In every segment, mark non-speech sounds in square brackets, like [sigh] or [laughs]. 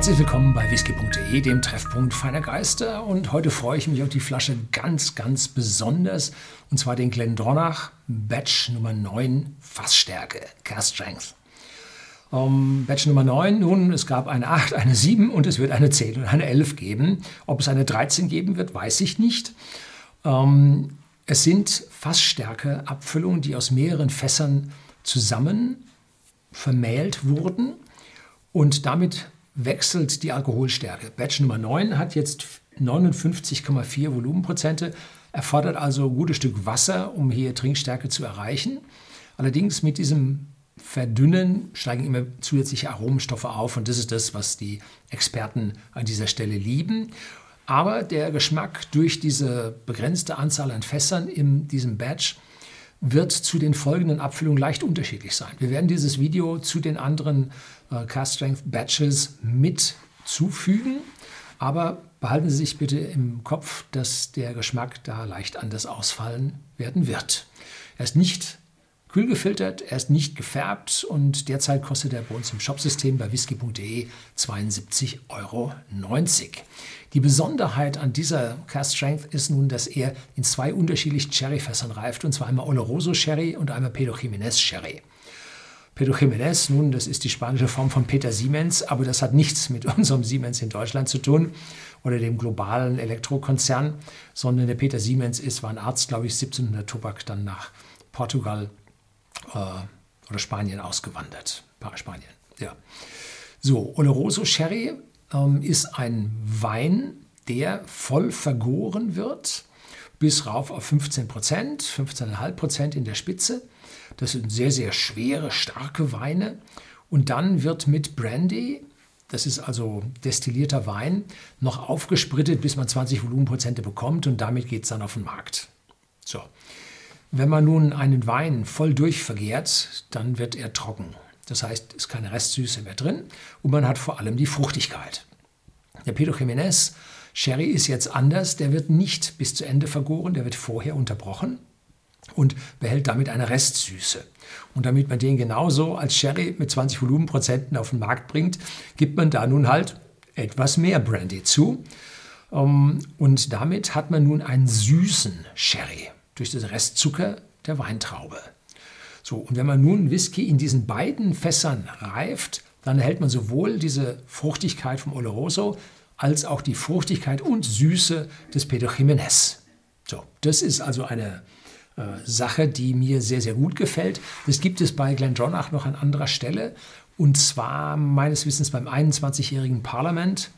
Herzlich willkommen bei whisky.de, dem Treffpunkt feiner Geister. Und heute freue ich mich auf die Flasche ganz, ganz besonders. Und zwar den Glendronach Batch Nummer 9 Fassstärke, Cast Strength. Um, Batch Nummer 9, nun, es gab eine 8, eine 7 und es wird eine 10 und eine 11 geben. Ob es eine 13 geben wird, weiß ich nicht. Um, es sind Fassstärke-Abfüllungen, die aus mehreren Fässern zusammen vermählt wurden und damit wechselt die Alkoholstärke. Batch Nummer 9 hat jetzt 59,4 Volumenprozente, erfordert also ein gutes Stück Wasser, um hier Trinkstärke zu erreichen. Allerdings mit diesem Verdünnen steigen immer zusätzliche Aromenstoffe auf und das ist das, was die Experten an dieser Stelle lieben. Aber der Geschmack durch diese begrenzte Anzahl an Fässern in diesem Batch wird zu den folgenden Abfüllungen leicht unterschiedlich sein. Wir werden dieses Video zu den anderen äh, Cast Strength Batches mit zufügen, aber behalten Sie sich bitte im Kopf, dass der Geschmack da leicht anders ausfallen werden wird. Er ist nicht kühl gefiltert, er ist nicht gefärbt und derzeit kostet er bei uns im Shopsystem bei whisky.de 72,90 Euro. Die Besonderheit an dieser Cast Strength ist nun, dass er in zwei unterschiedlichen Sherryfässern reift, und zwar einmal Oloroso Sherry und einmal Pedro Jiménez Sherry. Pedro Jiménez, nun, das ist die spanische Form von Peter Siemens, aber das hat nichts mit [laughs] unserem Siemens in Deutschland zu tun oder dem globalen Elektrokonzern, sondern der Peter Siemens ist, war ein Arzt, glaube ich, 1700 Tobak dann nach Portugal oder Spanien ausgewandert. Spanien, ja. So, Oloroso Sherry ähm, ist ein Wein, der voll vergoren wird, bis rauf auf 15 Prozent, 15,5 Prozent in der Spitze. Das sind sehr, sehr schwere, starke Weine. Und dann wird mit Brandy, das ist also destillierter Wein, noch aufgesprittet, bis man 20 Volumenprozente bekommt und damit geht es dann auf den Markt. So. Wenn man nun einen Wein voll durchvergehrt, dann wird er trocken. Das heißt, es ist keine Restsüße mehr drin und man hat vor allem die Fruchtigkeit. Der Pedro Jiménez Sherry ist jetzt anders. Der wird nicht bis zu Ende vergoren, der wird vorher unterbrochen und behält damit eine Restsüße. Und damit man den genauso als Sherry mit 20 Volumenprozenten auf den Markt bringt, gibt man da nun halt etwas mehr Brandy zu. Ähm, und damit hat man nun einen süßen Sherry durch den Restzucker der Weintraube. So, und wenn man nun Whisky in diesen beiden Fässern reift, dann erhält man sowohl diese Fruchtigkeit vom Oloroso als auch die Fruchtigkeit und Süße des Pedro Jiménez. So, das ist also eine äh, Sache, die mir sehr, sehr gut gefällt. Das gibt es bei Glendronach noch an anderer Stelle und zwar meines Wissens beim 21-jährigen Parlament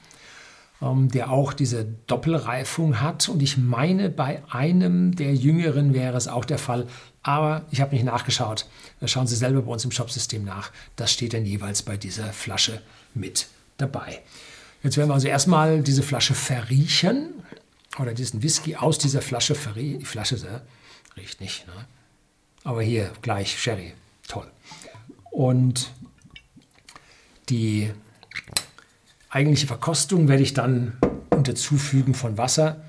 der auch diese Doppelreifung hat. Und ich meine, bei einem der Jüngeren wäre es auch der Fall. Aber ich habe nicht nachgeschaut. Schauen Sie selber bei uns im Shopsystem nach. Das steht dann jeweils bei dieser Flasche mit dabei. Jetzt werden wir also erstmal diese Flasche verriechen oder diesen Whisky aus dieser Flasche verriechen. Die Flasche äh, riecht nicht. Ne? Aber hier gleich Sherry. Toll. Und die eigentliche Verkostung werde ich dann unter Zufügen von Wasser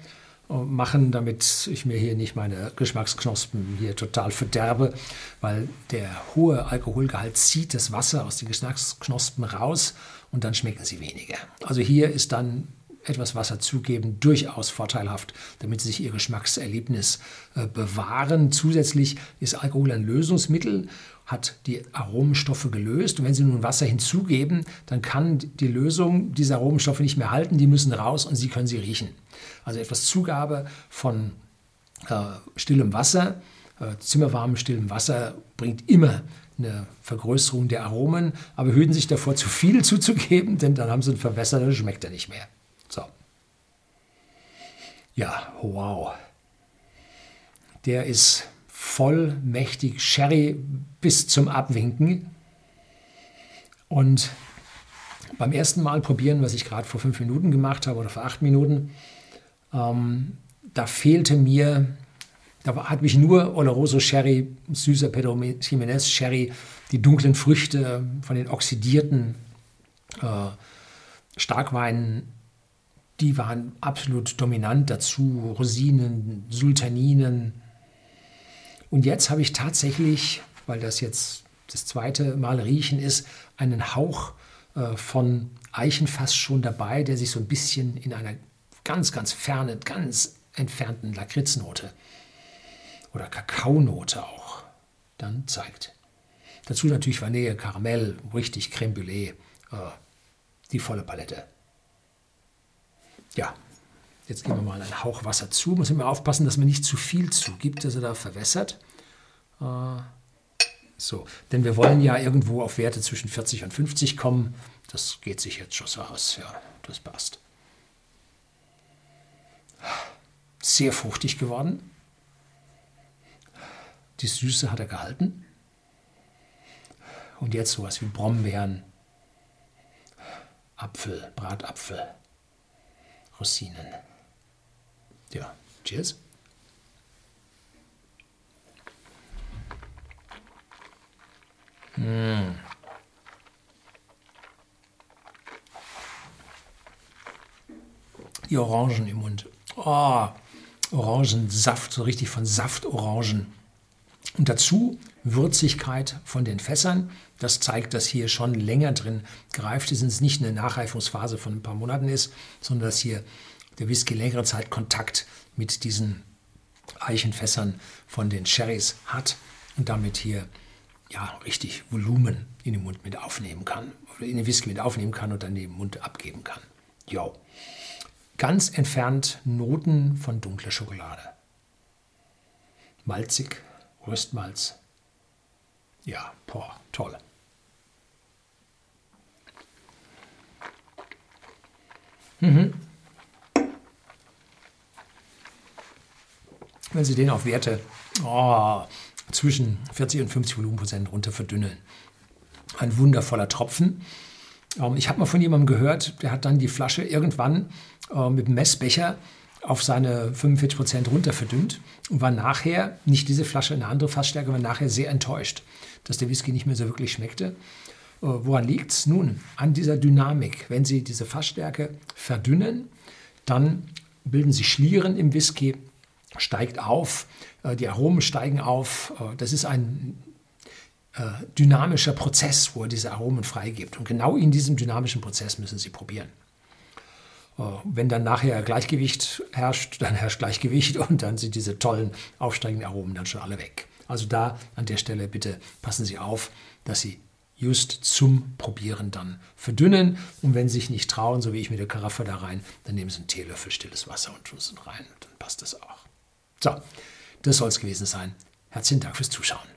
äh, machen, damit ich mir hier nicht meine Geschmacksknospen hier total verderbe, weil der hohe Alkoholgehalt zieht das Wasser aus den Geschmacksknospen raus und dann schmecken sie weniger. Also hier ist dann etwas Wasser zugeben durchaus vorteilhaft, damit sie sich ihr Geschmackserlebnis äh, bewahren. Zusätzlich ist Alkohol ein Lösungsmittel, hat die Aromenstoffe gelöst und wenn Sie nun Wasser hinzugeben, dann kann die Lösung diese Aromenstoffe nicht mehr halten, die müssen raus und Sie können sie riechen. Also etwas Zugabe von äh, stillem Wasser, äh, zimmerwarmem stillem Wasser bringt immer eine Vergrößerung der Aromen, aber hüten sich davor, zu viel [laughs] zuzugeben, denn dann haben sie einen Verwässer, dann schmeckt er nicht mehr. So. Ja, wow. Der ist vollmächtig Sherry bis zum Abwinken. Und beim ersten Mal probieren, was ich gerade vor fünf Minuten gemacht habe oder vor acht Minuten, ähm, da fehlte mir, da hat mich nur Oloroso Sherry, süßer Pedro Jiménez Sherry, die dunklen Früchte von den oxidierten äh, Starkweinen die waren absolut dominant dazu. Rosinen, Sultaninen. Und jetzt habe ich tatsächlich, weil das jetzt das zweite Mal riechen ist, einen Hauch äh, von Eichenfass schon dabei, der sich so ein bisschen in einer ganz, ganz fernen, ganz entfernten Lakritznote oder Kakaonote auch dann zeigt. Dazu natürlich Vanille, Karamell, richtig Creme Brûlée, äh, die volle Palette. Ja, jetzt geben wir mal einen Hauch Wasser zu. Muss immer aufpassen, dass man nicht zu viel zugibt, dass er da verwässert. Äh, so, denn wir wollen ja irgendwo auf Werte zwischen 40 und 50 kommen. Das geht sich jetzt schon so aus. Ja, das passt. Sehr fruchtig geworden. Die Süße hat er gehalten. Und jetzt sowas wie Brombeeren, Apfel, Bratapfel, Rosinen. Ja, cheers. Mmh. Die Orangen im Mund. Oh, Orangensaft, so richtig von Saftorangen. Und dazu Würzigkeit von den Fässern. Das zeigt, dass hier schon länger drin greift ist, es nicht eine Nachreifungsphase von ein paar Monaten ist, sondern dass hier der Whisky längere Zeit Kontakt mit diesen Eichenfässern von den Sherrys hat und damit hier ja, richtig Volumen in den Mund mit aufnehmen kann, oder in den Whisky mit aufnehmen kann und dann den Mund abgeben kann. Jo. Ganz entfernt Noten von dunkler Schokolade. Malzig, Röstmalz. Ja, boah, toll. Mhm. Wenn Sie den auf Werte oh, zwischen 40 und 50 Volumenprozent runter verdünnen. Ein wundervoller Tropfen. Ähm, ich habe mal von jemandem gehört, der hat dann die Flasche irgendwann äh, mit dem Messbecher auf seine 45 Prozent runter verdünnt und war nachher, nicht diese Flasche, eine andere Fassstärke, war nachher sehr enttäuscht, dass der Whisky nicht mehr so wirklich schmeckte. Äh, woran liegt es? Nun, an dieser Dynamik. Wenn Sie diese Fassstärke verdünnen, dann bilden sich Schlieren im Whisky, steigt auf, äh, die Aromen steigen auf. Äh, das ist ein dynamischer Prozess, wo er diese Aromen freigibt. Und genau in diesem dynamischen Prozess müssen Sie probieren. Wenn dann nachher Gleichgewicht herrscht, dann herrscht Gleichgewicht und dann sind diese tollen aufsteigenden Aromen dann schon alle weg. Also da an der Stelle bitte passen Sie auf, dass Sie just zum Probieren dann verdünnen. Und wenn Sie sich nicht trauen, so wie ich mit der Karaffe da rein, dann nehmen Sie einen Teelöffel stilles Wasser und tun es rein. Dann passt das auch. So, das soll es gewesen sein. Herzlichen Dank fürs Zuschauen.